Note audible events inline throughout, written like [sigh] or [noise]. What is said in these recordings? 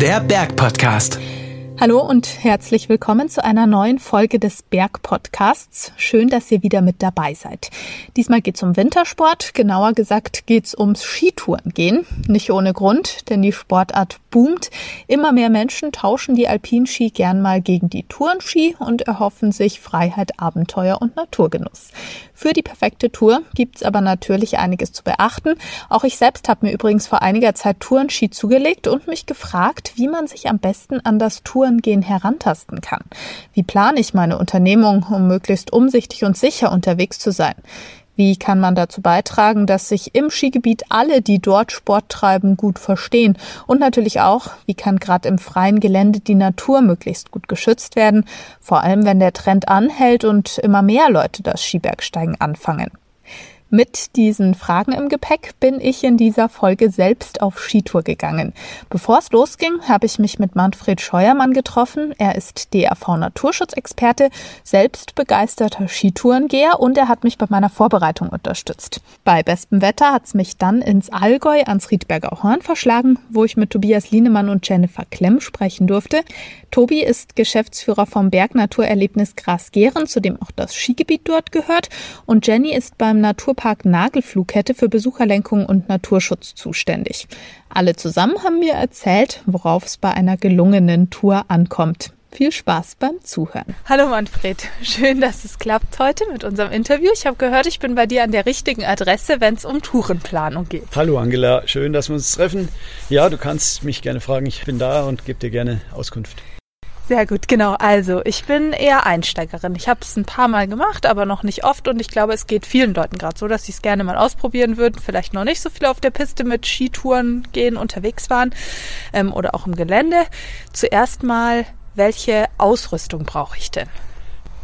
Der Berg-Podcast. Hallo und herzlich willkommen zu einer neuen Folge des Berg-Podcasts. Schön, dass ihr wieder mit dabei seid. Diesmal geht es um Wintersport, genauer gesagt geht es ums Skitourengehen. Nicht ohne Grund, denn die Sportart boomt. Immer mehr Menschen tauschen die Alpinski gern mal gegen die Tourenski und erhoffen sich Freiheit, Abenteuer und Naturgenuss. Für die perfekte Tour gibt's aber natürlich einiges zu beachten. Auch ich selbst habe mir übrigens vor einiger Zeit Tourenski zugelegt und mich gefragt, wie man sich am besten an das Tourengehen herantasten kann. Wie plane ich meine Unternehmung, um möglichst umsichtig und sicher unterwegs zu sein? Wie kann man dazu beitragen, dass sich im Skigebiet alle, die dort Sport treiben, gut verstehen? Und natürlich auch, wie kann gerade im freien Gelände die Natur möglichst gut geschützt werden? Vor allem, wenn der Trend anhält und immer mehr Leute das Skibergsteigen anfangen. Mit diesen Fragen im Gepäck bin ich in dieser Folge selbst auf Skitour gegangen. Bevor es losging, habe ich mich mit Manfred Scheuermann getroffen. Er ist DRV Naturschutzexperte, selbst begeisterter Skitourengeher und er hat mich bei meiner Vorbereitung unterstützt. Bei bestem Wetter hat es mich dann ins Allgäu ans Riedberger Horn verschlagen, wo ich mit Tobias Lienemann und Jennifer Klemm sprechen durfte. Tobi ist Geschäftsführer vom Bergnaturerlebnis Gras-Gehren, zu dem auch das Skigebiet dort gehört und Jenny ist beim Naturpark Naturpark Nagelflughette für Besucherlenkung und Naturschutz zuständig. Alle zusammen haben mir erzählt, worauf es bei einer gelungenen Tour ankommt. Viel Spaß beim Zuhören. Hallo Manfred, schön, dass es klappt heute mit unserem Interview. Ich habe gehört, ich bin bei dir an der richtigen Adresse, wenn es um Tourenplanung geht. Hallo Angela, schön, dass wir uns treffen. Ja, du kannst mich gerne fragen, ich bin da und gebe dir gerne Auskunft. Sehr gut, genau. Also ich bin eher Einsteigerin. Ich habe es ein paar Mal gemacht, aber noch nicht oft. Und ich glaube, es geht vielen Leuten gerade so, dass sie es gerne mal ausprobieren würden. Vielleicht noch nicht so viel auf der Piste mit Skitouren gehen, unterwegs waren ähm, oder auch im Gelände. Zuerst mal, welche Ausrüstung brauche ich denn?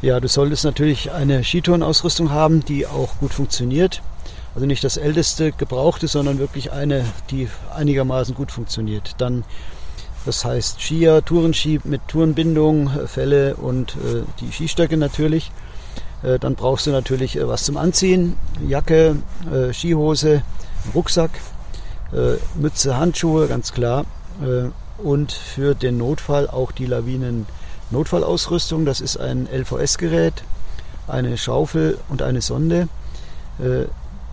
Ja, du solltest natürlich eine Skitourenausrüstung haben, die auch gut funktioniert. Also nicht das älteste gebrauchte, sondern wirklich eine, die einigermaßen gut funktioniert. Dann das heißt Skier, Tourenski mit Tourenbindung, Felle und äh, die Skistöcke natürlich. Äh, dann brauchst du natürlich äh, was zum Anziehen, Jacke, äh, Skihose, Rucksack, äh, Mütze, Handschuhe, ganz klar. Äh, und für den Notfall auch die Lawinen-Notfallausrüstung. Das ist ein LVS-Gerät, eine Schaufel und eine Sonde,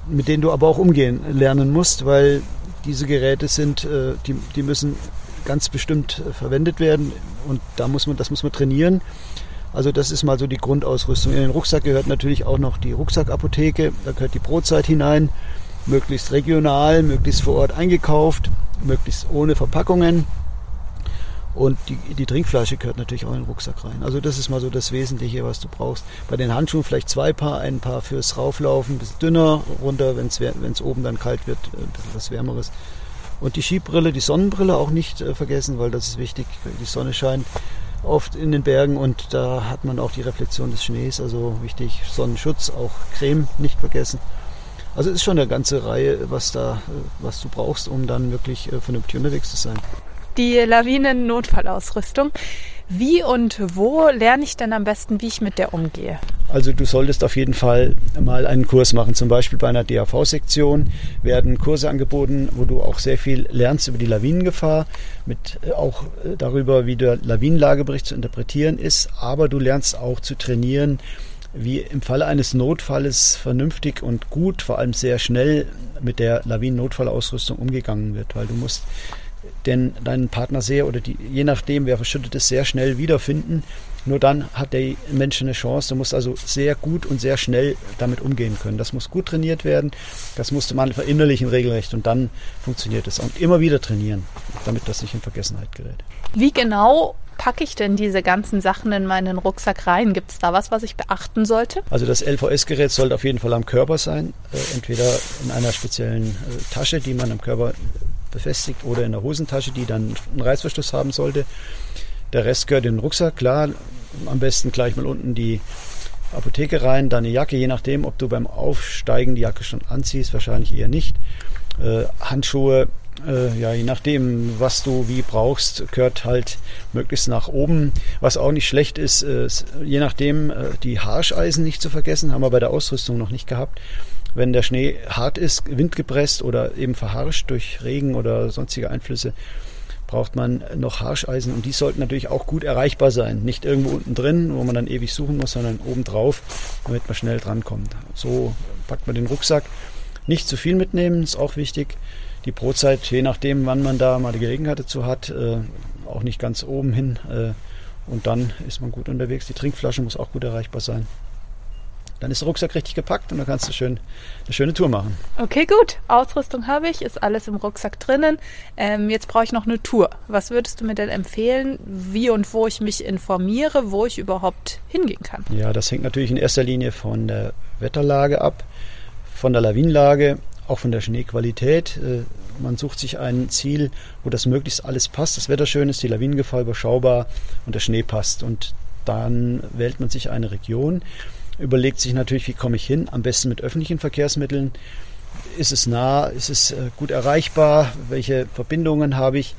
mit denen du aber auch umgehen lernen musst, weil diese Geräte sind, die, die müssen ganz bestimmt äh, verwendet werden und da muss man, das muss man trainieren. Also das ist mal so die Grundausrüstung. In den Rucksack gehört natürlich auch noch die Rucksackapotheke, da gehört die Brotzeit hinein, möglichst regional, möglichst vor Ort eingekauft, möglichst ohne Verpackungen. Und die, die Trinkflasche gehört natürlich auch in den Rucksack rein. Also das ist mal so das Wesentliche, was du brauchst. Bei den Handschuhen vielleicht zwei Paar, ein Paar fürs Rauflaufen, ein bisschen dünner, runter, wenn es oben dann kalt wird, ein bisschen was Wärmeres. Und die Skibrille, die Sonnenbrille auch nicht äh, vergessen, weil das ist wichtig. Die Sonne scheint oft in den Bergen und da hat man auch die Reflexion des Schnees, also wichtig. Sonnenschutz, auch Creme nicht vergessen. Also es ist schon eine ganze Reihe, was da, äh, was du brauchst, um dann wirklich äh, vernünftig unterwegs zu sein. Die Lawinen-Notfallausrüstung. Wie und wo lerne ich denn am besten, wie ich mit der umgehe? Also du solltest auf jeden Fall mal einen Kurs machen. Zum Beispiel bei einer DAV-Sektion werden Kurse angeboten, wo du auch sehr viel lernst über die Lawinengefahr, mit äh, auch äh, darüber, wie der Lawinenlagebericht zu interpretieren ist. Aber du lernst auch zu trainieren, wie im Falle eines Notfalles vernünftig und gut, vor allem sehr schnell mit der Lawinen-Notfallausrüstung umgegangen wird, weil du musst denn deinen Partner sehr oder die, je nachdem, wer verschüttet ist, sehr schnell wiederfinden. Nur dann hat der Mensch eine Chance. Du musst also sehr gut und sehr schnell damit umgehen können. Das muss gut trainiert werden. Das musste man verinnerlichen regelrecht und dann funktioniert es. Und immer wieder trainieren, damit das nicht in Vergessenheit gerät. Wie genau packe ich denn diese ganzen Sachen in meinen Rucksack rein? Gibt es da was, was ich beachten sollte? Also das LVS-Gerät sollte auf jeden Fall am Körper sein. Äh, entweder in einer speziellen äh, Tasche, die man am Körper befestigt oder in der Hosentasche, die dann einen Reißverschluss haben sollte. Der Rest gehört in den Rucksack, klar. Am besten gleich mal unten die Apotheke rein, dann eine Jacke, je nachdem, ob du beim Aufsteigen die Jacke schon anziehst, wahrscheinlich eher nicht. Äh, Handschuhe, äh, ja, je nachdem, was du wie brauchst, gehört halt möglichst nach oben. Was auch nicht schlecht ist, äh, je nachdem, äh, die Harscheisen nicht zu vergessen, haben wir bei der Ausrüstung noch nicht gehabt. Wenn der Schnee hart ist, windgepresst oder eben verharscht durch Regen oder sonstige Einflüsse, braucht man noch Harscheisen und die sollten natürlich auch gut erreichbar sein. Nicht irgendwo unten drin, wo man dann ewig suchen muss, sondern oben drauf, damit man schnell drankommt. So packt man den Rucksack. Nicht zu viel mitnehmen, ist auch wichtig. Die Brotzeit, je nachdem, wann man da mal die Gelegenheit dazu hat, äh, auch nicht ganz oben hin. Äh, und dann ist man gut unterwegs. Die Trinkflasche muss auch gut erreichbar sein. Dann ist der Rucksack richtig gepackt und dann kannst du schön eine schöne Tour machen. Okay, gut. Ausrüstung habe ich, ist alles im Rucksack drinnen. Ähm, jetzt brauche ich noch eine Tour. Was würdest du mir denn empfehlen, wie und wo ich mich informiere, wo ich überhaupt hingehen kann? Ja, das hängt natürlich in erster Linie von der Wetterlage ab, von der Lawinenlage, auch von der Schneequalität. Äh, man sucht sich ein Ziel, wo das möglichst alles passt. Das Wetter schön ist, die Lawinengefahr überschaubar und der Schnee passt. Und dann wählt man sich eine Region überlegt sich natürlich, wie komme ich hin? Am besten mit öffentlichen Verkehrsmitteln. Ist es nah? Ist es äh, gut erreichbar? Welche Verbindungen habe ich?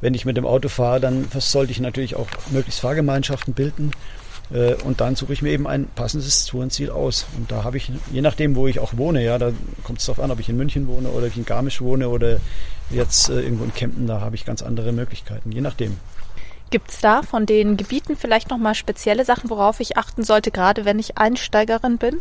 Wenn ich mit dem Auto fahre, dann sollte ich natürlich auch möglichst Fahrgemeinschaften bilden. Äh, und dann suche ich mir eben ein passendes Tourenziel aus. Und da habe ich, je nachdem, wo ich auch wohne, ja, da kommt es darauf an, ob ich in München wohne oder ich in Garmisch wohne oder jetzt äh, irgendwo in Kempten, da habe ich ganz andere Möglichkeiten, je nachdem. Gibt es da von den Gebieten vielleicht nochmal spezielle Sachen, worauf ich achten sollte, gerade wenn ich Einsteigerin bin?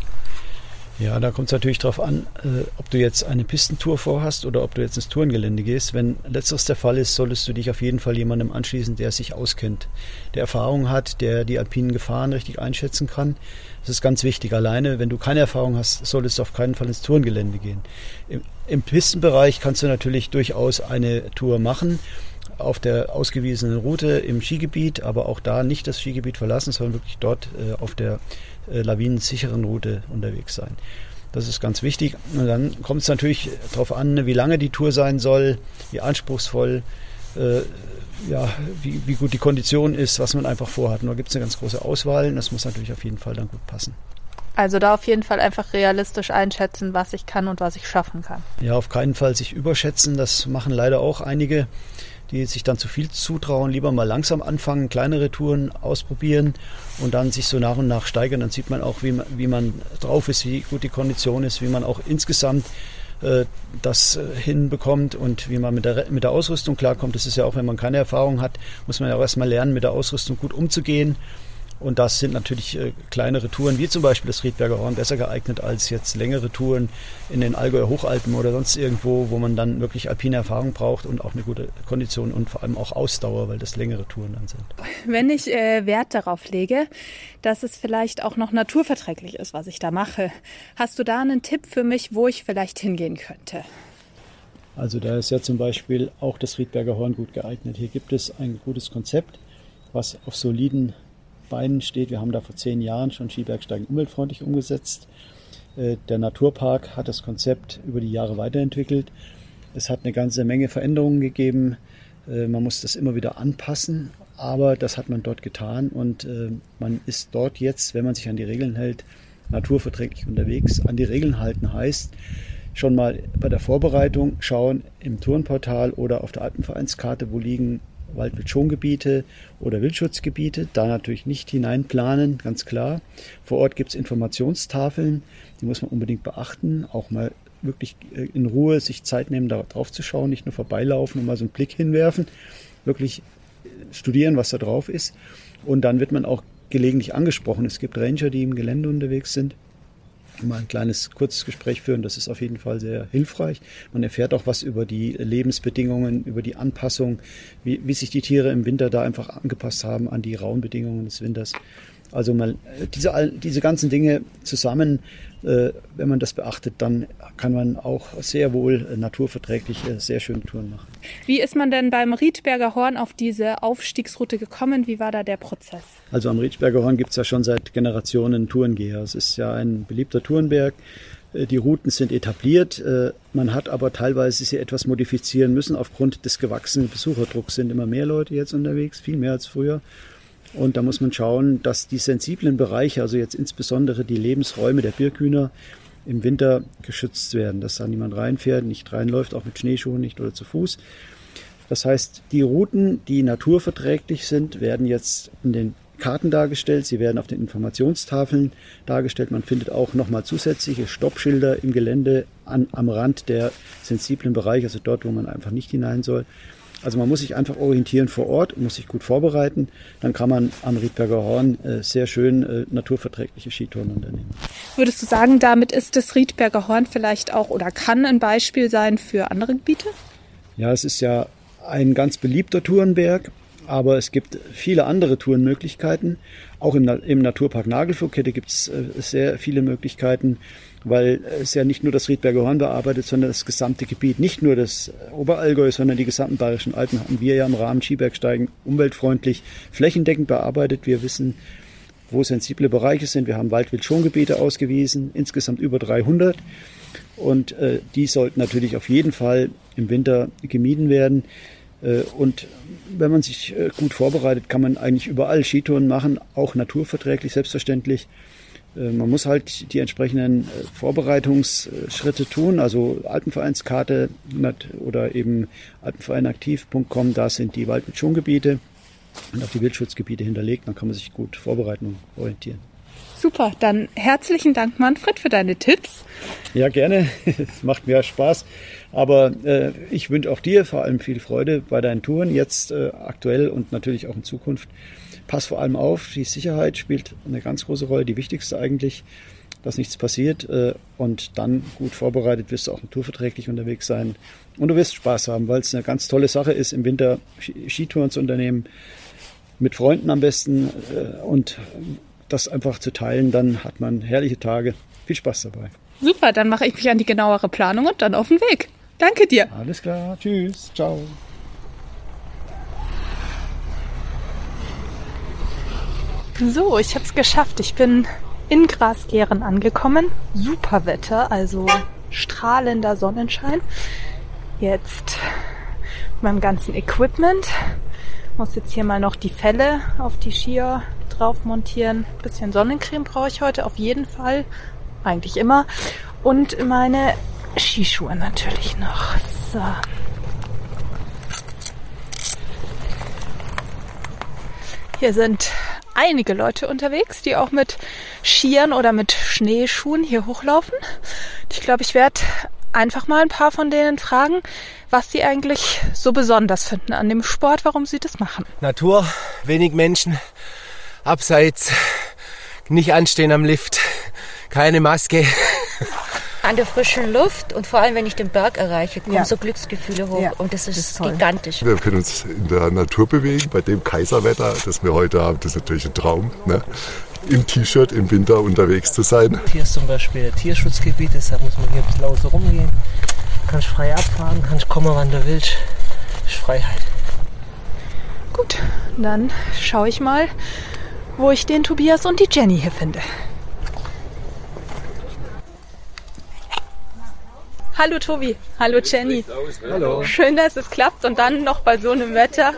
Ja, da kommt es natürlich darauf an, äh, ob du jetzt eine Pistentour vorhast oder ob du jetzt ins Tourengelände gehst. Wenn letzteres der Fall ist, solltest du dich auf jeden Fall jemandem anschließen, der sich auskennt, der Erfahrung hat, der die alpinen Gefahren richtig einschätzen kann. Das ist ganz wichtig. Alleine, wenn du keine Erfahrung hast, solltest du auf keinen Fall ins Tourengelände gehen. Im, im Pistenbereich kannst du natürlich durchaus eine Tour machen auf der ausgewiesenen Route im Skigebiet, aber auch da nicht das Skigebiet verlassen, sondern wirklich dort äh, auf der äh, lawinensicheren Route unterwegs sein. Das ist ganz wichtig. Und dann kommt es natürlich darauf an, wie lange die Tour sein soll, wie anspruchsvoll, äh, ja, wie, wie gut die Kondition ist, was man einfach vorhat. Und da gibt es eine ganz große Auswahl und das muss natürlich auf jeden Fall dann gut passen. Also da auf jeden Fall einfach realistisch einschätzen, was ich kann und was ich schaffen kann. Ja, auf keinen Fall sich überschätzen. Das machen leider auch einige die sich dann zu viel zutrauen, lieber mal langsam anfangen, kleinere Touren ausprobieren und dann sich so nach und nach steigern. Dann sieht man auch, wie man, wie man drauf ist, wie gut die Kondition ist, wie man auch insgesamt äh, das äh, hinbekommt und wie man mit der, mit der Ausrüstung klarkommt. Das ist ja auch, wenn man keine Erfahrung hat, muss man ja auch erstmal lernen, mit der Ausrüstung gut umzugehen und das sind natürlich äh, kleinere Touren, wie zum Beispiel das Riedberger Horn, besser geeignet als jetzt längere Touren in den Allgäuer Hochalpen oder sonst irgendwo, wo man dann wirklich alpine Erfahrung braucht und auch eine gute Kondition und vor allem auch Ausdauer, weil das längere Touren dann sind. Wenn ich äh, Wert darauf lege, dass es vielleicht auch noch naturverträglich ist, was ich da mache, hast du da einen Tipp für mich, wo ich vielleicht hingehen könnte? Also da ist ja zum Beispiel auch das Riedberger Horn gut geeignet. Hier gibt es ein gutes Konzept, was auf soliden Beinen steht. Wir haben da vor zehn Jahren schon Skibergsteigen umweltfreundlich umgesetzt. Äh, der Naturpark hat das Konzept über die Jahre weiterentwickelt. Es hat eine ganze Menge Veränderungen gegeben. Äh, man muss das immer wieder anpassen, aber das hat man dort getan und äh, man ist dort jetzt, wenn man sich an die Regeln hält, naturverträglich unterwegs. An die Regeln halten heißt, schon mal bei der Vorbereitung schauen im Tourenportal oder auf der Alpenvereinskarte, wo liegen Waldwildschongebiete oder Wildschutzgebiete. Da natürlich nicht hineinplanen, ganz klar. Vor Ort gibt es Informationstafeln, die muss man unbedingt beachten. Auch mal wirklich äh, in Ruhe sich Zeit nehmen, da drauf zu schauen, nicht nur vorbeilaufen und mal so einen Blick hinwerfen. Wirklich äh, studieren, was da drauf ist. Und dann wird man auch gelegentlich angesprochen. Es gibt Ranger, die im Gelände unterwegs sind mal ein kleines kurzes Gespräch führen. Das ist auf jeden Fall sehr hilfreich. Man erfährt auch was über die Lebensbedingungen, über die Anpassung, wie, wie sich die Tiere im Winter da einfach angepasst haben an die rauen Bedingungen des Winters. Also mal diese, diese ganzen Dinge zusammen, äh, wenn man das beachtet, dann kann man auch sehr wohl naturverträgliche, sehr schöne Touren machen. Wie ist man denn beim Riedberger Horn auf diese Aufstiegsroute gekommen? Wie war da der Prozess? Also am Riedberger Horn gibt es ja schon seit Generationen Tourengeher. Es ist ja ein beliebter Tourenberg. Äh, die Routen sind etabliert. Äh, man hat aber teilweise sie etwas modifizieren müssen. Aufgrund des gewachsenen Besucherdrucks sind immer mehr Leute jetzt unterwegs, viel mehr als früher. Und da muss man schauen, dass die sensiblen Bereiche, also jetzt insbesondere die Lebensräume der Birkhühner, im Winter geschützt werden, dass da niemand reinfährt, nicht reinläuft, auch mit Schneeschuhen nicht oder zu Fuß. Das heißt, die Routen, die naturverträglich sind, werden jetzt in den Karten dargestellt, sie werden auf den Informationstafeln dargestellt. Man findet auch nochmal zusätzliche Stoppschilder im Gelände an, am Rand der sensiblen Bereiche, also dort, wo man einfach nicht hinein soll. Also man muss sich einfach orientieren vor Ort, muss sich gut vorbereiten. Dann kann man am Riedberger Horn äh, sehr schön äh, naturverträgliche Skitouren unternehmen. Würdest du sagen, damit ist das Riedberger Horn vielleicht auch oder kann ein Beispiel sein für andere Gebiete? Ja, es ist ja ein ganz beliebter Tourenberg, aber es gibt viele andere Tourenmöglichkeiten. Auch im, im Naturpark Nagelflugkette gibt es äh, sehr viele Möglichkeiten weil es ja nicht nur das Riedberger Horn bearbeitet, sondern das gesamte Gebiet, nicht nur das Oberallgäu, sondern die gesamten bayerischen Alpen haben wir ja im Rahmen Skibergsteigen umweltfreundlich flächendeckend bearbeitet. Wir wissen, wo sensible Bereiche sind. Wir haben Waldwildschongebiete ausgewiesen, insgesamt über 300. Und äh, die sollten natürlich auf jeden Fall im Winter gemieden werden. Äh, und wenn man sich äh, gut vorbereitet, kann man eigentlich überall Skitouren machen, auch naturverträglich selbstverständlich. Äh, man muss halt die entsprechenden äh, Vorbereitungsschritte tun, also Alpenvereinskarte oder eben alpenvereinaktiv.com, da sind die Wald- und Schongebiete und auch die Wildschutzgebiete hinterlegt, dann kann man sich gut vorbereiten und orientieren. Super, dann herzlichen Dank, Manfred, für deine Tipps. Ja, gerne. Es [laughs] macht mir Spaß. Aber äh, ich wünsche auch dir vor allem viel Freude bei deinen Touren, jetzt äh, aktuell und natürlich auch in Zukunft. Pass vor allem auf, die Sicherheit spielt eine ganz große Rolle, die wichtigste eigentlich, dass nichts passiert. Äh, und dann gut vorbereitet wirst du auch naturverträglich unterwegs sein. Und du wirst Spaß haben, weil es eine ganz tolle Sache ist, im Winter Skitouren zu unternehmen. Mit Freunden am besten äh, und das einfach zu teilen, dann hat man herrliche Tage. Viel Spaß dabei. Super, dann mache ich mich an die genauere Planung und dann auf den Weg. Danke dir. Alles klar, tschüss, ciao. So, ich habe es geschafft. Ich bin in Grasgären angekommen. Super Wetter, also strahlender Sonnenschein. Jetzt mit meinem ganzen Equipment. Muss jetzt hier mal noch die Felle auf die Skier drauf montieren. bisschen Sonnencreme brauche ich heute auf jeden Fall. Eigentlich immer. Und meine Skischuhe natürlich noch. So. Hier sind einige Leute unterwegs, die auch mit Skiern oder mit Schneeschuhen hier hochlaufen. Ich glaube, ich werde einfach mal ein paar von denen fragen, was sie eigentlich so besonders finden an dem Sport, warum sie das machen. Natur, wenig Menschen, abseits, nicht anstehen am Lift, keine Maske. An der frischen Luft und vor allem, wenn ich den Berg erreiche, kommen ja. so Glücksgefühle hoch. Ja. Und das ist, das ist gigantisch. Wir können uns in der Natur bewegen. Bei dem Kaiserwetter, das wir heute haben, das ist natürlich ein Traum. Ne? Im T-Shirt im Winter unterwegs zu sein. Hier ist zum Beispiel ein Tierschutzgebiet, deshalb muss man hier ein bisschen außen rumgehen. Kannst frei abfahren, kannst kommen, wann du willst. Ist Freiheit. Gut, dann schaue ich mal, wo ich den Tobias und die Jenny hier finde. Hallo Tobi, hallo Jenny. Hallo. Schön, dass es klappt und dann noch bei so einem Wetter.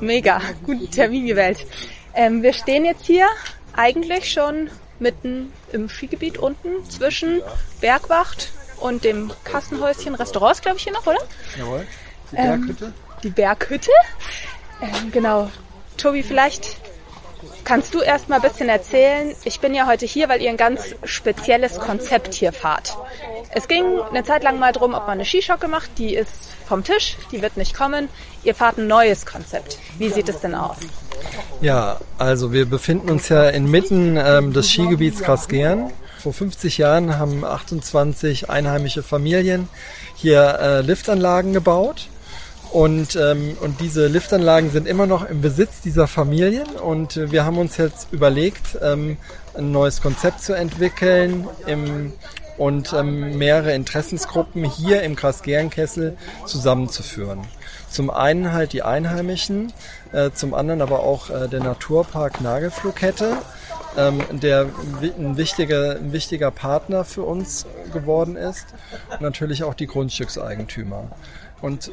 Mega, guten Termin gewählt. Ähm, wir stehen jetzt hier eigentlich schon mitten im Skigebiet unten zwischen Bergwacht und dem Kassenhäuschen Restaurants, glaube ich, hier noch, oder? Jawohl. Die Berghütte. Ähm, die Berghütte. Ähm, genau. Tobi, vielleicht Kannst du erst mal ein bisschen erzählen? Ich bin ja heute hier, weil ihr ein ganz spezielles Konzept hier fahrt. Es ging eine Zeit lang mal drum, ob man eine Skischocke macht. Die ist vom Tisch, die wird nicht kommen. Ihr fahrt ein neues Konzept. Wie sieht es denn aus? Ja, also wir befinden uns ja inmitten ähm, des Skigebiets Grasgern. Vor 50 Jahren haben 28 einheimische Familien hier äh, Liftanlagen gebaut. Und, ähm, und diese Liftanlagen sind immer noch im Besitz dieser Familien. Und äh, wir haben uns jetzt überlegt, ähm, ein neues Konzept zu entwickeln im, und ähm, mehrere Interessensgruppen hier im Kreis Gernkessel zusammenzuführen. Zum einen halt die Einheimischen, äh, zum anderen aber auch äh, der Naturpark Nagelflugkette, ähm, der ein wichtiger, ein wichtiger Partner für uns geworden ist. Und natürlich auch die Grundstückseigentümer. Und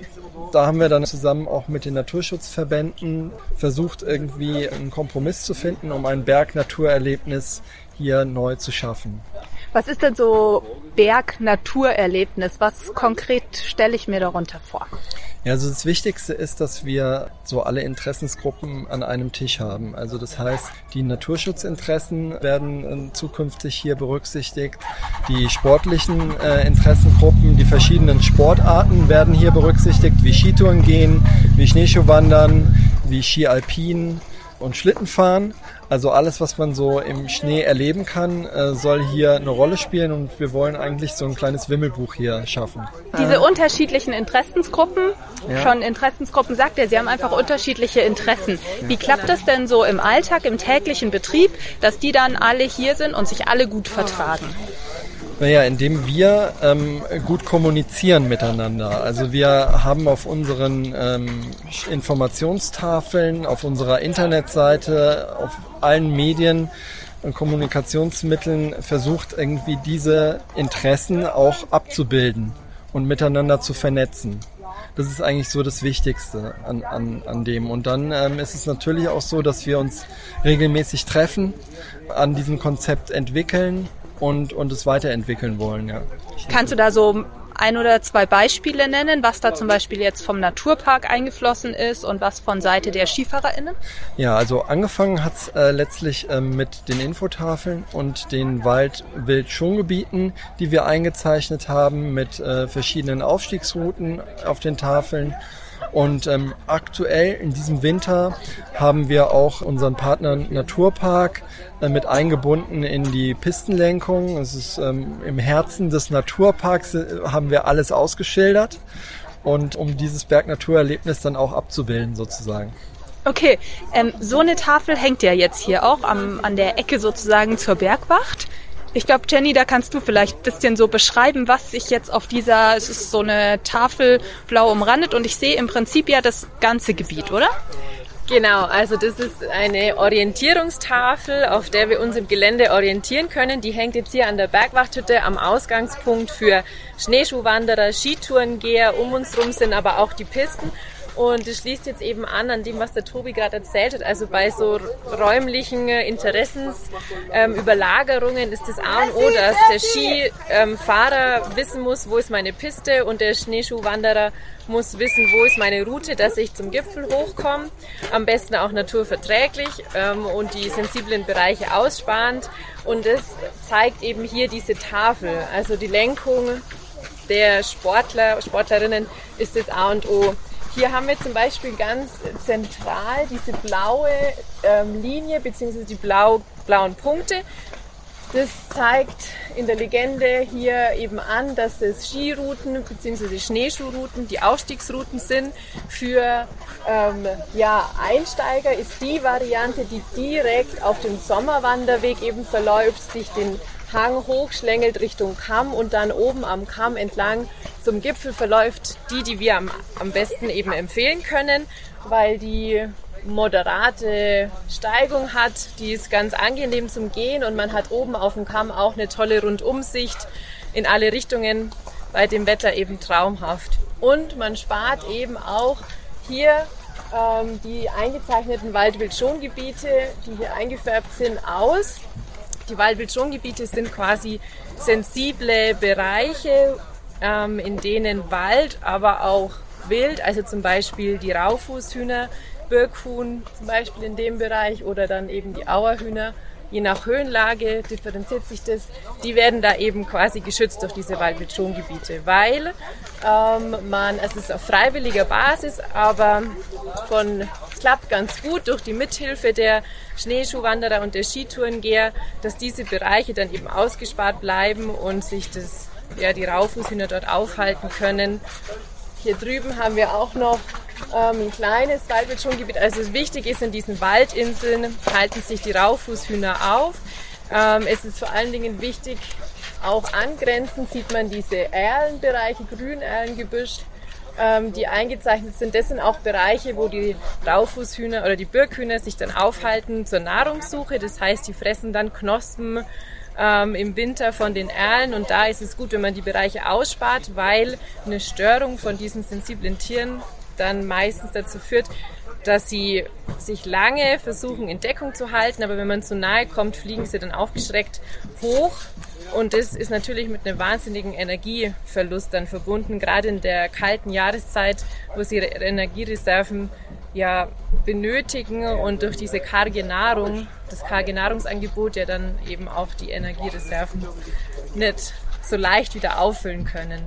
da haben wir dann zusammen auch mit den Naturschutzverbänden versucht, irgendwie einen Kompromiss zu finden, um ein Bergnaturerlebnis hier neu zu schaffen. Was ist denn so Berg-Naturerlebnis? Was konkret stelle ich mir darunter vor? Ja, also das Wichtigste ist, dass wir so alle Interessensgruppen an einem Tisch haben. Also das heißt, die Naturschutzinteressen werden äh, zukünftig hier berücksichtigt, die sportlichen äh, Interessengruppen, die verschiedenen Sportarten werden hier berücksichtigt, wie Skitouren gehen, wie Schneeschuhwandern, wie Ski Alpin und Schlittenfahren. Also alles, was man so im Schnee erleben kann, äh, soll hier eine Rolle spielen und wir wollen eigentlich so ein kleines Wimmelbuch hier schaffen. Diese unterschiedlichen Interessensgruppen, ja. schon Interessensgruppen sagt er, sie haben einfach unterschiedliche Interessen. Wie klappt das denn so im Alltag, im täglichen Betrieb, dass die dann alle hier sind und sich alle gut vertragen? Naja, indem wir ähm, gut kommunizieren miteinander. Also wir haben auf unseren ähm, Informationstafeln, auf unserer Internetseite, auf allen Medien und Kommunikationsmitteln versucht, irgendwie diese Interessen auch abzubilden und miteinander zu vernetzen. Das ist eigentlich so das Wichtigste an, an, an dem. Und dann ähm, ist es natürlich auch so, dass wir uns regelmäßig treffen, an diesem Konzept entwickeln und, und es weiterentwickeln wollen. Ja. Kannst du da so ein oder zwei Beispiele nennen, was da zum Beispiel jetzt vom Naturpark eingeflossen ist und was von Seite der SkifahrerInnen? Ja, also angefangen hat es äh, letztlich äh, mit den Infotafeln und den Wald-Wild-Schongebieten, die wir eingezeichnet haben mit äh, verschiedenen Aufstiegsrouten auf den Tafeln und ähm, aktuell in diesem Winter haben wir auch unseren Partner Naturpark äh, mit eingebunden in die Pistenlenkung. Es ist ähm, im Herzen des Naturparks äh, haben wir alles ausgeschildert und um dieses Bergnaturerlebnis dann auch abzubilden sozusagen. Okay, ähm, so eine Tafel hängt ja jetzt hier auch am, an der Ecke sozusagen zur Bergwacht. Ich glaube, Jenny, da kannst du vielleicht ein bisschen so beschreiben, was sich jetzt auf dieser, es ist so eine Tafel blau umrandet und ich sehe im Prinzip ja das ganze Gebiet, oder? Genau, also das ist eine Orientierungstafel, auf der wir uns im Gelände orientieren können. Die hängt jetzt hier an der Bergwachthütte am Ausgangspunkt für Schneeschuhwanderer, Skitourengeher. Um uns rum sind aber auch die Pisten. Und es schließt jetzt eben an an dem, was der Tobi gerade erzählt hat. Also bei so räumlichen Interessensüberlagerungen ähm, ist das A und O, dass der Skifahrer wissen muss, wo ist meine Piste und der Schneeschuhwanderer muss wissen, wo ist meine Route, dass ich zum Gipfel hochkomme. Am besten auch naturverträglich ähm, und die sensiblen Bereiche aussparend. Und das zeigt eben hier diese Tafel. Also die Lenkung der Sportler, Sportlerinnen ist das A und O. Hier haben wir zum Beispiel ganz zentral diese blaue ähm, Linie bzw. die blau, blauen Punkte. Das zeigt in der Legende hier eben an, dass es Skirouten bzw. Schneeschuhrouten, die Aufstiegsrouten sind. Für ähm, ja, Einsteiger ist die Variante, die direkt auf dem Sommerwanderweg eben verläuft, sich den Hang hochschlängelt Richtung Kamm und dann oben am Kamm entlang zum Gipfel verläuft, die, die wir am, am besten eben empfehlen können, weil die moderate Steigung hat, die ist ganz angenehm zum Gehen und man hat oben auf dem Kamm auch eine tolle Rundumsicht in alle Richtungen, bei dem Wetter eben traumhaft. Und man spart eben auch hier ähm, die eingezeichneten Waldwildschongebiete, die hier eingefärbt sind, aus. Die Waldwildschongebiete sind quasi sensible Bereiche, ähm, in denen Wald, aber auch Wild, also zum Beispiel die Raufußhühner, Birkhuhn zum Beispiel in dem Bereich oder dann eben die Auerhühner, je nach Höhenlage differenziert sich das, die werden da eben quasi geschützt durch diese Waldwildschongebiete, weil ähm, man, es ist auf freiwilliger Basis, aber von, es klappt ganz gut durch die Mithilfe der Schneeschuhwanderer und der Skitourengeher, dass diese Bereiche dann eben ausgespart bleiben und sich das, ja, die Raufußhühner dort aufhalten können. Hier drüben haben wir auch noch ähm, ein kleines Waldwildschongebiet. Also wichtig ist, in diesen Waldinseln halten sich die Raufußhühner auf. Ähm, es ist vor allen Dingen wichtig, auch angrenzend sieht man diese Erlenbereiche, Grünerlengebüsch, ähm, die eingezeichnet sind. Das sind auch Bereiche, wo die Raufußhühner oder die Birkhühner sich dann aufhalten zur Nahrungssuche. Das heißt, die fressen dann Knospen ähm, im Winter von den Erlen. Und da ist es gut, wenn man die Bereiche ausspart, weil eine Störung von diesen sensiblen Tieren dann meistens dazu führt, dass sie sich lange versuchen in Deckung zu halten, aber wenn man zu nahe kommt, fliegen sie dann aufgeschreckt hoch. Und das ist natürlich mit einem wahnsinnigen Energieverlust dann verbunden, gerade in der kalten Jahreszeit, wo sie ihre Energiereserven ja benötigen und durch diese karge Nahrung, das karge Nahrungsangebot ja dann eben auch die Energiereserven nicht so leicht wieder auffüllen können.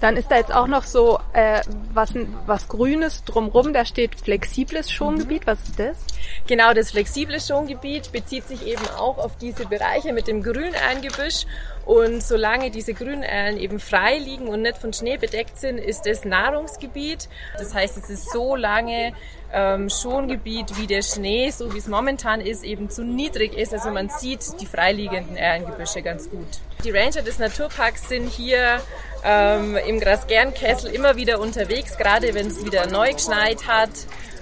Dann ist da jetzt auch noch so äh, was, was Grünes drumrum, da steht flexibles Schongebiet. Was ist das? Genau, das flexible Schongebiet bezieht sich eben auch auf diese Bereiche mit dem Grüneingebüsch. Und solange diese Grünähren eben frei liegen und nicht von Schnee bedeckt sind, ist es Nahrungsgebiet. Das heißt, es ist so lange ähm, Schongebiet wie der Schnee, so wie es momentan ist, eben zu niedrig ist. Also man sieht die freiliegenden Ährengebüsche ganz gut. Die Ranger des Naturparks sind hier ähm, im Grasgernkessel immer wieder unterwegs, gerade wenn es wieder neu geschneit hat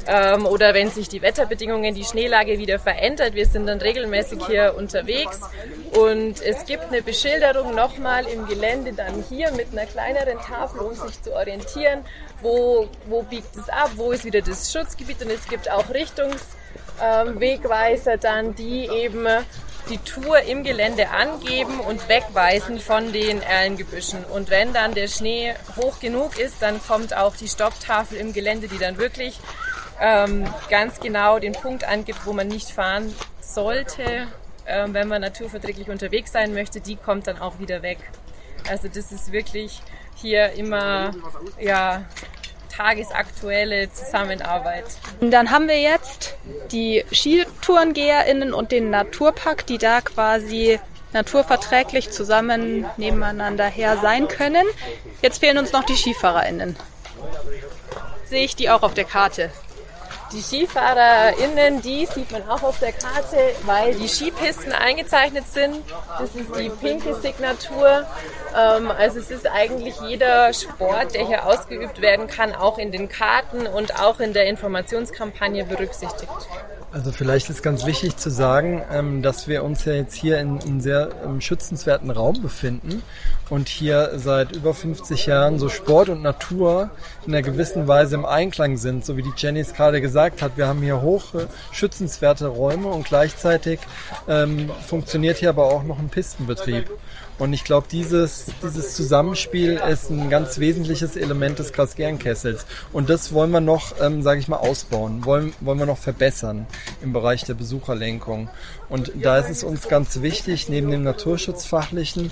ähm, oder wenn sich die Wetterbedingungen, die Schneelage wieder verändert. Wir sind dann regelmäßig hier unterwegs. Und es gibt eine Beschilderung nochmal im Gelände dann hier mit einer kleineren Tafel, um sich zu orientieren, wo, wo biegt es ab, wo ist wieder das Schutzgebiet? Und es gibt auch Richtungswegweiser ähm, dann, die eben die Tour im Gelände angeben und wegweisen von den Erlengebüschen. Und wenn dann der Schnee hoch genug ist, dann kommt auch die Stopptafel im Gelände, die dann wirklich ähm, ganz genau den Punkt angibt, wo man nicht fahren sollte, ähm, wenn man naturverträglich unterwegs sein möchte. Die kommt dann auch wieder weg. Also das ist wirklich hier immer ja, tagesaktuelle Zusammenarbeit. Und dann haben wir jetzt die SkitourengeherInnen und den Naturpark, die da quasi naturverträglich zusammen nebeneinander her sein können. Jetzt fehlen uns noch die SkifahrerInnen. Sehe ich die auch auf der Karte? Die SkifahrerInnen, die sieht man auch auf der Karte, weil die Skipisten eingezeichnet sind. Das ist die pinke Signatur. Ähm, also es ist eigentlich jeder Sport, der hier ausgeübt werden kann, auch in den Karten und auch in der Informationskampagne berücksichtigt. Also vielleicht ist ganz wichtig zu sagen, ähm, dass wir uns ja jetzt hier in einem sehr ähm, schützenswerten Raum befinden und hier seit über 50 Jahren so Sport und Natur in einer gewissen Weise im Einklang sind, so wie die Jenny es gerade gesagt hat. Wir haben hier hoch äh, schützenswerte Räume und gleichzeitig ähm, funktioniert hier aber auch noch ein Pistenbetrieb. Und ich glaube, dieses, dieses Zusammenspiel ist ein ganz wesentliches Element des Grasgernkessels. Und das wollen wir noch, ähm, sage ich mal, ausbauen, wollen, wollen wir noch verbessern im Bereich der Besucherlenkung. Und da ist es uns ganz wichtig, neben dem Naturschutzfachlichen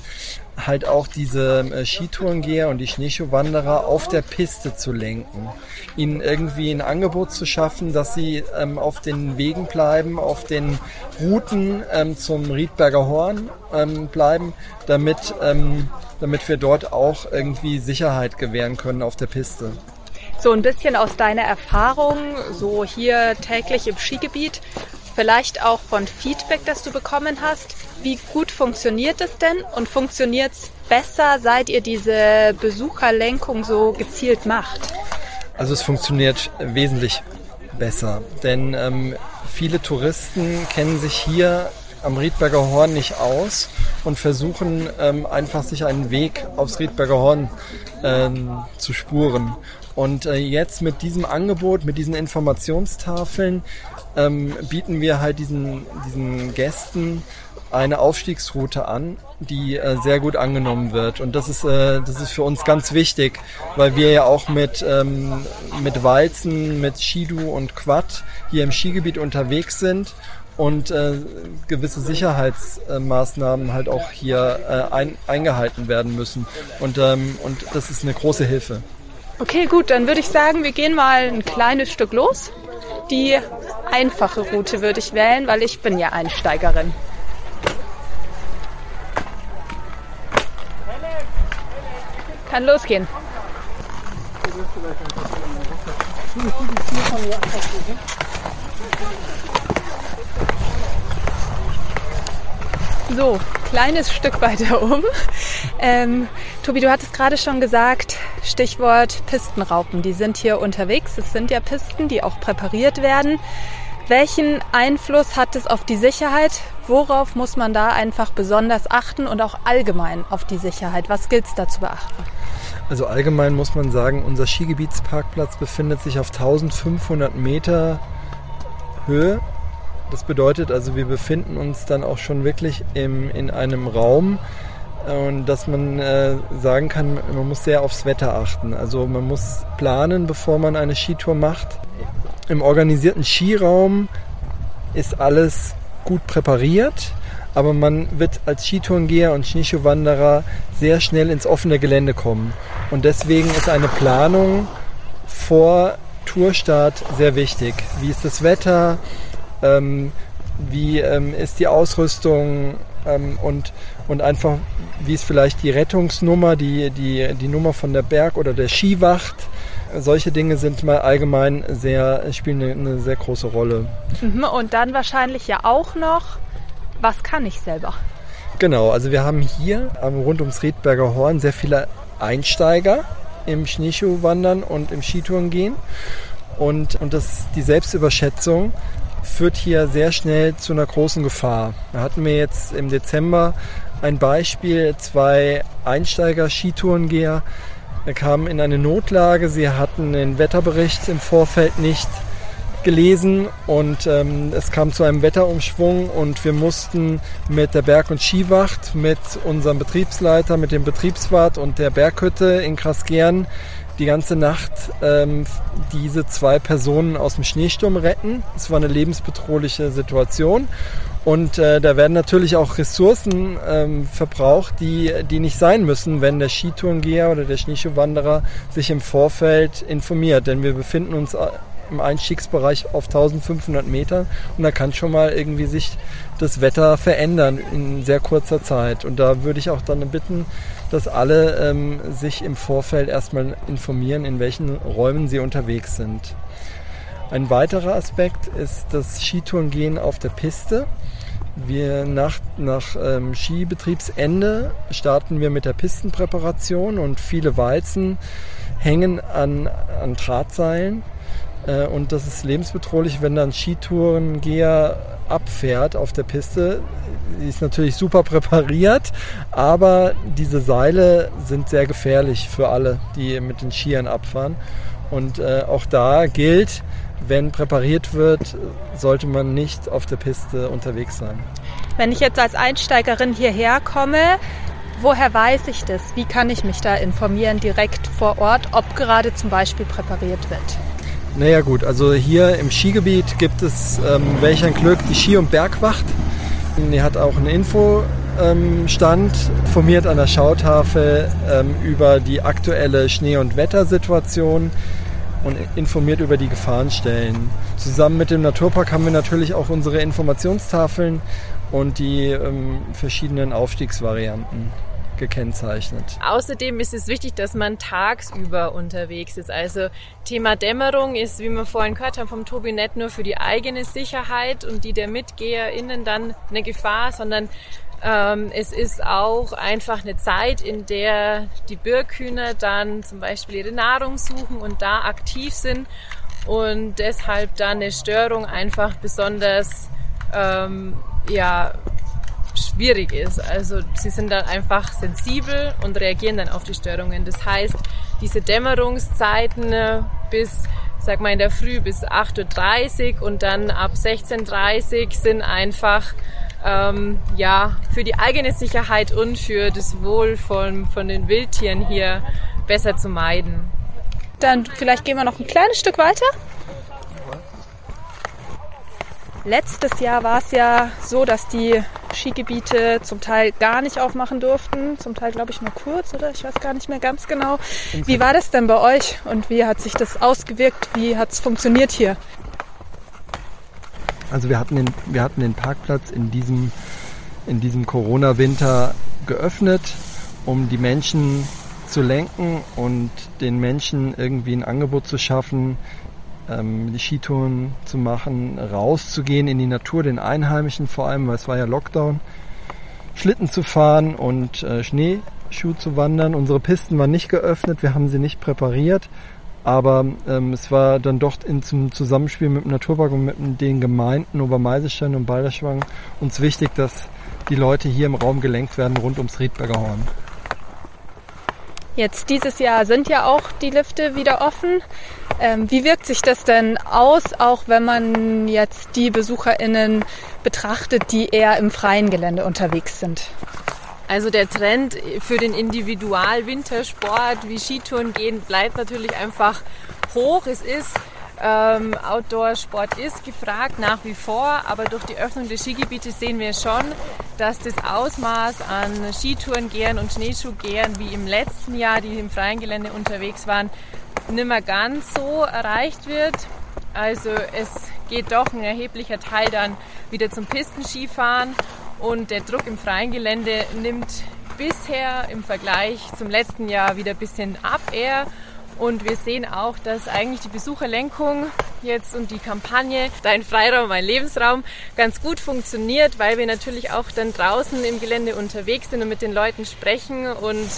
halt auch diese äh, Skitourengeher und die Schneeschuhwanderer auf der Piste zu lenken. Ihnen irgendwie ein Angebot zu schaffen, dass sie ähm, auf den Wegen bleiben, auf den Routen ähm, zum Riedberger Horn ähm, bleiben, damit, ähm, damit wir dort auch irgendwie Sicherheit gewähren können auf der Piste. So ein bisschen aus deiner Erfahrung, so hier täglich im Skigebiet, vielleicht auch von Feedback, das du bekommen hast. Wie gut funktioniert es denn und funktioniert es besser, seit ihr diese Besucherlenkung so gezielt macht? Also es funktioniert wesentlich besser, denn ähm, viele Touristen kennen sich hier am Riedberger Horn nicht aus und versuchen ähm, einfach sich einen Weg aufs Riedberger Horn ähm, zu spuren. Und äh, jetzt mit diesem Angebot, mit diesen Informationstafeln ähm, bieten wir halt diesen, diesen Gästen eine Aufstiegsroute an, die äh, sehr gut angenommen wird. Und das ist, äh, das ist für uns ganz wichtig, weil wir ja auch mit, ähm, mit Walzen, mit Skidu und Quad hier im Skigebiet unterwegs sind und äh, gewisse Sicherheitsmaßnahmen halt auch hier äh, ein, eingehalten werden müssen. Und, ähm, und das ist eine große Hilfe. Okay, gut, dann würde ich sagen, wir gehen mal ein kleines Stück los. Die einfache Route würde ich wählen, weil ich bin ja Einsteigerin. Kann losgehen. So, kleines Stück [laughs] weiter um. Ähm, Tobi, du hattest gerade schon gesagt, Stichwort Pistenraupen. Die sind hier unterwegs. Es sind ja Pisten, die auch präpariert werden. Welchen Einfluss hat es auf die Sicherheit? Worauf muss man da einfach besonders achten und auch allgemein auf die Sicherheit? Was gilt es da zu beachten? Also allgemein muss man sagen, unser Skigebietsparkplatz befindet sich auf 1500 Meter Höhe. Das bedeutet also, wir befinden uns dann auch schon wirklich im, in einem Raum, und dass man äh, sagen kann, man muss sehr aufs Wetter achten. Also man muss planen, bevor man eine Skitour macht. Im organisierten Skiraum ist alles gut präpariert, aber man wird als Skitourengeher und Schneeschuhwanderer sehr schnell ins offene Gelände kommen. Und deswegen ist eine Planung vor Tourstart sehr wichtig. Wie ist das Wetter? Ähm, wie ähm, ist die Ausrüstung? Ähm, und, und einfach, wie ist vielleicht die Rettungsnummer, die, die, die Nummer von der Berg- oder der Skiwacht? Solche Dinge sind mal allgemein sehr, spielen eine, eine sehr große Rolle. Mhm, und dann wahrscheinlich ja auch noch, was kann ich selber? Genau, also wir haben hier rund ums Riedberger Horn sehr viele Einsteiger im Schneeschuhwandern und im Skitouren gehen. Und, und das, die Selbstüberschätzung führt hier sehr schnell zu einer großen Gefahr. Da hatten wir jetzt im Dezember ein Beispiel, zwei Einsteiger-Skitourengeher kamen in eine Notlage. Sie hatten den Wetterbericht im Vorfeld nicht gelesen und ähm, es kam zu einem Wetterumschwung und wir mussten mit der Berg- und Skiwacht, mit unserem Betriebsleiter, mit dem Betriebswart und der Berghütte in Krasgern die ganze Nacht ähm, diese zwei Personen aus dem Schneesturm retten. Es war eine lebensbedrohliche Situation. Und äh, da werden natürlich auch Ressourcen ähm, verbraucht, die, die nicht sein müssen, wenn der Skitourengeher oder der Schneeschuhwanderer sich im Vorfeld informiert. Denn wir befinden uns äh, im Einstiegsbereich auf 1500 Meter und da kann schon mal irgendwie sich das Wetter verändern in sehr kurzer Zeit. Und da würde ich auch dann bitten, dass alle ähm, sich im Vorfeld erstmal informieren, in welchen Räumen sie unterwegs sind. Ein weiterer Aspekt ist das Skitourengehen auf der Piste. Wir nach, nach ähm, Skibetriebsende starten wir mit der Pistenpräparation und viele Walzen hängen an, an Drahtseilen. Äh, und das ist lebensbedrohlich, wenn dann Skitourengeher abfährt auf der Piste. Die ist natürlich super präpariert, aber diese Seile sind sehr gefährlich für alle, die mit den Skiern abfahren. Und äh, auch da gilt, wenn präpariert wird, sollte man nicht auf der Piste unterwegs sein. Wenn ich jetzt als Einsteigerin hierher komme, woher weiß ich das? Wie kann ich mich da informieren direkt vor Ort, ob gerade zum Beispiel präpariert wird? Naja gut, also hier im Skigebiet gibt es, ähm, welch ein Glück, die Ski- und Bergwacht. Die hat auch einen Infostand, informiert an der Schautafel ähm, über die aktuelle Schnee- und Wettersituation und informiert über die Gefahrenstellen. Zusammen mit dem Naturpark haben wir natürlich auch unsere Informationstafeln und die ähm, verschiedenen Aufstiegsvarianten gekennzeichnet. Außerdem ist es wichtig, dass man tagsüber unterwegs ist. Also Thema Dämmerung ist, wie wir vorhin gehört haben vom Tobi, nicht nur für die eigene Sicherheit und die der MitgeherInnen dann eine Gefahr, sondern ähm, es ist auch einfach eine Zeit, in der die Birkhühner dann zum Beispiel ihre Nahrung suchen und da aktiv sind und deshalb dann eine Störung einfach besonders ähm, ja, schwierig ist. Also sie sind dann einfach sensibel und reagieren dann auf die Störungen. Das heißt, diese Dämmerungszeiten äh, bis, sag mal in der Früh bis 8.30 Uhr und dann ab 16.30 Uhr sind einfach ähm, ja, für die eigene Sicherheit und für das Wohl von, von den Wildtieren hier besser zu meiden. Dann vielleicht gehen wir noch ein kleines Stück weiter. Letztes Jahr war es ja so, dass die Skigebiete zum Teil gar nicht aufmachen durften, zum Teil glaube ich nur kurz oder ich weiß gar nicht mehr ganz genau. Wie war das denn bei euch und wie hat sich das ausgewirkt? Wie hat es funktioniert hier? Also wir hatten den, wir hatten den Parkplatz in diesem, in diesem Corona-Winter geöffnet, um die Menschen zu lenken und den Menschen irgendwie ein Angebot zu schaffen, ähm, die Skitouren zu machen, rauszugehen in die Natur, den Einheimischen vor allem, weil es war ja Lockdown, Schlitten zu fahren und äh, Schneeschuh zu wandern. Unsere Pisten waren nicht geöffnet, wir haben sie nicht präpariert, aber ähm, es war dann doch in, zum Zusammenspiel mit dem Naturpark und mit den Gemeinden Obermeiselstein und Balderschwang uns wichtig, dass die Leute hier im Raum gelenkt werden rund ums Riedberger Horn. Jetzt dieses Jahr sind ja auch die Lifte wieder offen. Ähm, wie wirkt sich das denn aus, auch wenn man jetzt die BesucherInnen betrachtet, die eher im freien Gelände unterwegs sind? Also der Trend für den Individual-Wintersport wie Skitouren gehen bleibt natürlich einfach hoch. Es ist ähm, Outdoor-Sport ist gefragt nach wie vor, aber durch die Öffnung des Skigebietes sehen wir schon, dass das Ausmaß an Skitourengehern und Schneeschuhgehern wie im letzten Jahr, die im freien Gelände unterwegs waren, nicht mehr ganz so erreicht wird. Also es geht doch ein erheblicher Teil dann wieder zum Pistenskifahren und der Druck im freien Gelände nimmt bisher im Vergleich zum letzten Jahr wieder ein bisschen ab eher. Und wir sehen auch, dass eigentlich die Besucherlenkung jetzt und die Kampagne Dein Freiraum, mein Lebensraum ganz gut funktioniert, weil wir natürlich auch dann draußen im Gelände unterwegs sind und mit den Leuten sprechen und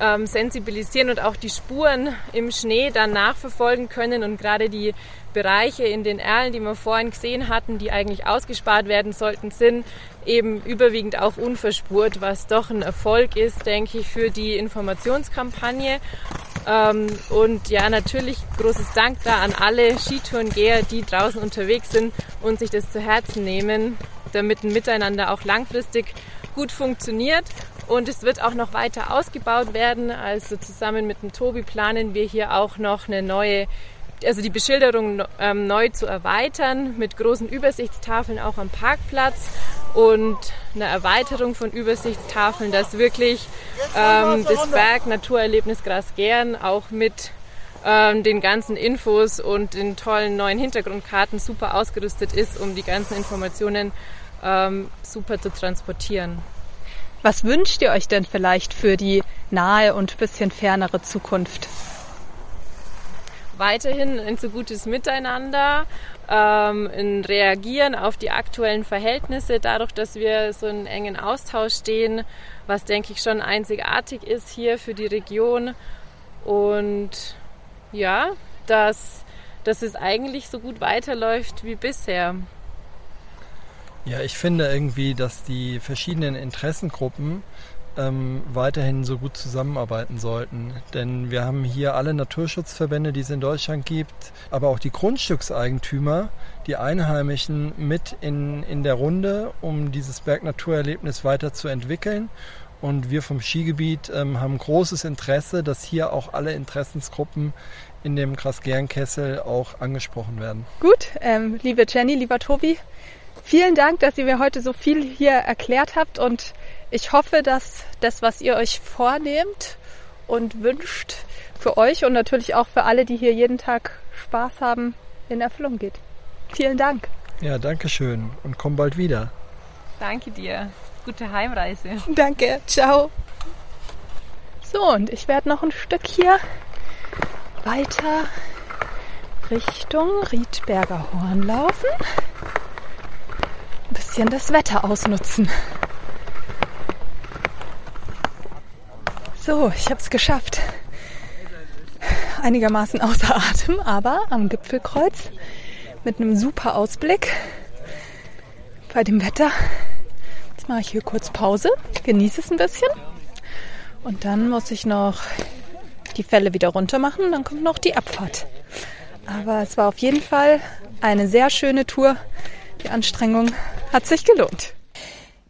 ähm, sensibilisieren und auch die Spuren im Schnee dann nachverfolgen können und gerade die Bereiche in den Erlen, die wir vorhin gesehen hatten, die eigentlich ausgespart werden sollten, sind eben überwiegend auch unverspurt, was doch ein Erfolg ist, denke ich, für die Informationskampagne. Ähm, und ja, natürlich großes Dank da an alle Skitourengeher, die draußen unterwegs sind und sich das zu Herzen nehmen, damit ein Miteinander auch langfristig gut funktioniert. Und es wird auch noch weiter ausgebaut werden. Also zusammen mit dem Tobi planen wir hier auch noch eine neue also die Beschilderung ähm, neu zu erweitern mit großen Übersichtstafeln auch am Parkplatz und eine Erweiterung von Übersichtstafeln, dass wirklich ähm, das Berg Naturerlebnis Grasgern auch mit ähm, den ganzen Infos und den tollen neuen Hintergrundkarten super ausgerüstet ist, um die ganzen Informationen ähm, super zu transportieren. Was wünscht ihr euch denn vielleicht für die nahe und bisschen fernere Zukunft? Weiterhin ein so gutes Miteinander, ähm, ein Reagieren auf die aktuellen Verhältnisse, dadurch, dass wir so einen engen Austausch stehen, was denke ich schon einzigartig ist hier für die Region. Und ja, dass, dass es eigentlich so gut weiterläuft wie bisher. Ja, ich finde irgendwie, dass die verschiedenen Interessengruppen ähm, weiterhin so gut zusammenarbeiten sollten. Denn wir haben hier alle Naturschutzverbände, die es in Deutschland gibt, aber auch die Grundstückseigentümer, die Einheimischen mit in, in der Runde, um dieses Bergnaturerlebnis weiterzuentwickeln. Und wir vom Skigebiet ähm, haben großes Interesse, dass hier auch alle Interessensgruppen in dem Grasgernkessel auch angesprochen werden. Gut, ähm, liebe Jenny, lieber Tobi, vielen Dank, dass ihr mir heute so viel hier erklärt habt und ich hoffe, dass das, was ihr euch vornehmt und wünscht, für euch und natürlich auch für alle, die hier jeden Tag Spaß haben, in Erfüllung geht. Vielen Dank. Ja, danke schön und komm bald wieder. Danke dir. Gute Heimreise. [laughs] Danke. Ciao. So, und ich werde noch ein Stück hier weiter Richtung Riedberger Horn laufen. Ein bisschen das Wetter ausnutzen. So, ich habe es geschafft. Einigermaßen außer Atem, aber am Gipfelkreuz mit einem super Ausblick bei dem Wetter. Jetzt mache ich hier kurz Pause, genieße es ein bisschen und dann muss ich noch die Fälle wieder runter machen. Dann kommt noch die Abfahrt. Aber es war auf jeden Fall eine sehr schöne Tour. Die Anstrengung hat sich gelohnt.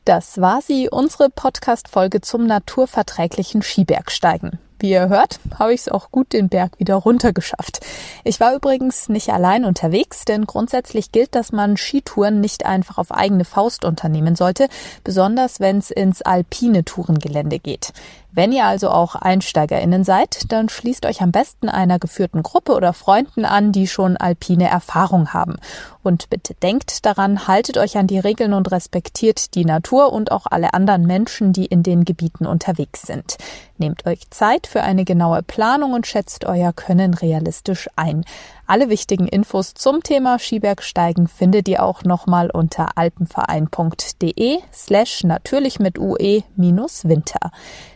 Das war sie, unsere Podcast-Folge zum naturverträglichen Skibergsteigen. Wie ihr hört, habe ich es auch gut den Berg wieder runtergeschafft. Ich war übrigens nicht allein unterwegs, denn grundsätzlich gilt, dass man Skitouren nicht einfach auf eigene Faust unternehmen sollte, besonders wenn es ins alpine Tourengelände geht. Wenn ihr also auch EinsteigerInnen seid, dann schließt euch am besten einer geführten Gruppe oder Freunden an, die schon alpine Erfahrung haben. Und bitte denkt daran, haltet euch an die Regeln und respektiert die Natur und auch alle anderen Menschen, die in den Gebieten unterwegs sind. Nehmt euch Zeit für eine genaue Planung und schätzt euer Können realistisch ein. Alle wichtigen Infos zum Thema Skibergsteigen findet ihr auch nochmal unter alpenverein.de slash natürlich mit UE minus Winter.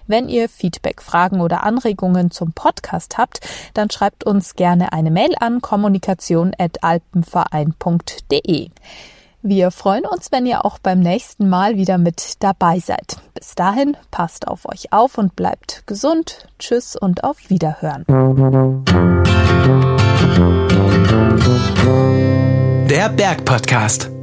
Wenn ihr Feedback, Fragen oder Anregungen zum Podcast habt, dann schreibt uns gerne eine Mail an kommunikation.alpenverein.de. Wir freuen uns, wenn ihr auch beim nächsten Mal wieder mit dabei seid. Bis dahin, passt auf euch auf und bleibt gesund. Tschüss und auf Wiederhören. Der Berg Podcast.